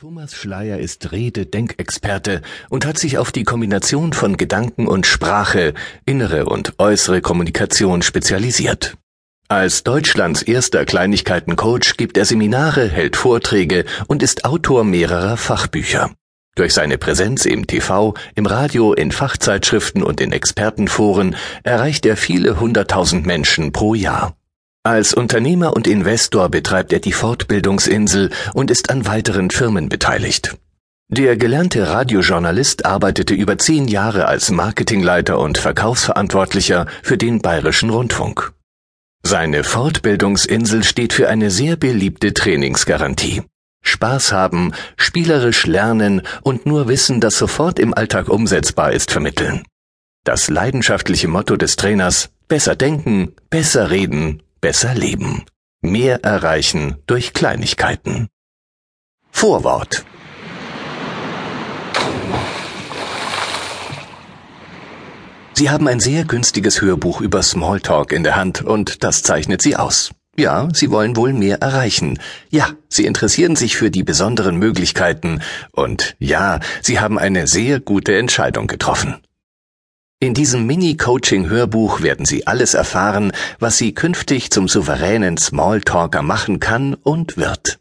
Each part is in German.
Thomas Schleier ist Rede-Denkexperte und hat sich auf die Kombination von Gedanken und Sprache, innere und äußere Kommunikation spezialisiert. Als Deutschlands erster Kleinigkeiten-Coach gibt er Seminare, hält Vorträge und ist Autor mehrerer Fachbücher. Durch seine Präsenz im TV, im Radio, in Fachzeitschriften und in Expertenforen erreicht er viele hunderttausend Menschen pro Jahr. Als Unternehmer und Investor betreibt er die Fortbildungsinsel und ist an weiteren Firmen beteiligt. Der gelernte Radiojournalist arbeitete über zehn Jahre als Marketingleiter und Verkaufsverantwortlicher für den Bayerischen Rundfunk. Seine Fortbildungsinsel steht für eine sehr beliebte Trainingsgarantie. Spaß haben, spielerisch lernen und nur Wissen, das sofort im Alltag umsetzbar ist, vermitteln. Das leidenschaftliche Motto des Trainers Besser denken, besser reden, besser leben. Mehr erreichen durch Kleinigkeiten. Vorwort. Sie haben ein sehr günstiges Hörbuch über Smalltalk in der Hand und das zeichnet Sie aus. Ja, Sie wollen wohl mehr erreichen. Ja, Sie interessieren sich für die besonderen Möglichkeiten und ja, Sie haben eine sehr gute Entscheidung getroffen. In diesem Mini-Coaching-Hörbuch werden Sie alles erfahren, was Sie künftig zum souveränen Smalltalker machen kann und wird.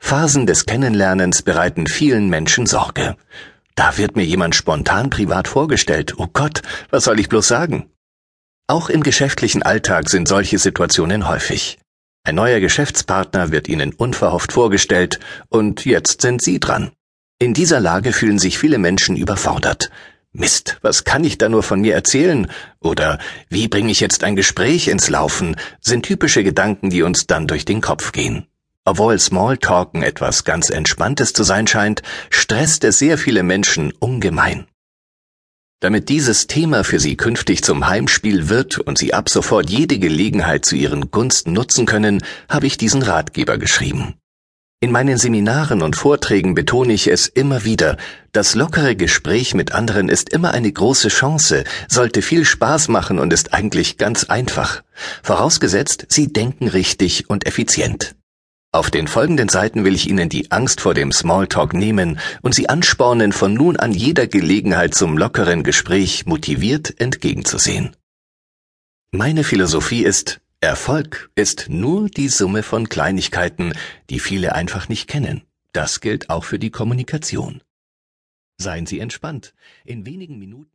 Phasen des Kennenlernens bereiten vielen Menschen Sorge. Da wird mir jemand spontan privat vorgestellt. Oh Gott, was soll ich bloß sagen? Auch im geschäftlichen Alltag sind solche Situationen häufig. Ein neuer Geschäftspartner wird Ihnen unverhofft vorgestellt und jetzt sind Sie dran. In dieser Lage fühlen sich viele Menschen überfordert. Mist, was kann ich da nur von mir erzählen? Oder wie bringe ich jetzt ein Gespräch ins Laufen? sind typische Gedanken, die uns dann durch den Kopf gehen. Obwohl Smalltalken etwas ganz Entspanntes zu sein scheint, stresst es sehr viele Menschen ungemein. Damit dieses Thema für Sie künftig zum Heimspiel wird und Sie ab sofort jede Gelegenheit zu Ihren Gunsten nutzen können, habe ich diesen Ratgeber geschrieben. In meinen Seminaren und Vorträgen betone ich es immer wieder, das lockere Gespräch mit anderen ist immer eine große Chance, sollte viel Spaß machen und ist eigentlich ganz einfach. Vorausgesetzt, Sie denken richtig und effizient. Auf den folgenden Seiten will ich Ihnen die Angst vor dem Smalltalk nehmen und Sie anspornen, von nun an jeder Gelegenheit zum lockeren Gespräch motiviert entgegenzusehen. Meine Philosophie ist, Erfolg ist nur die Summe von Kleinigkeiten, die viele einfach nicht kennen. Das gilt auch für die Kommunikation. Seien Sie entspannt. In wenigen Minuten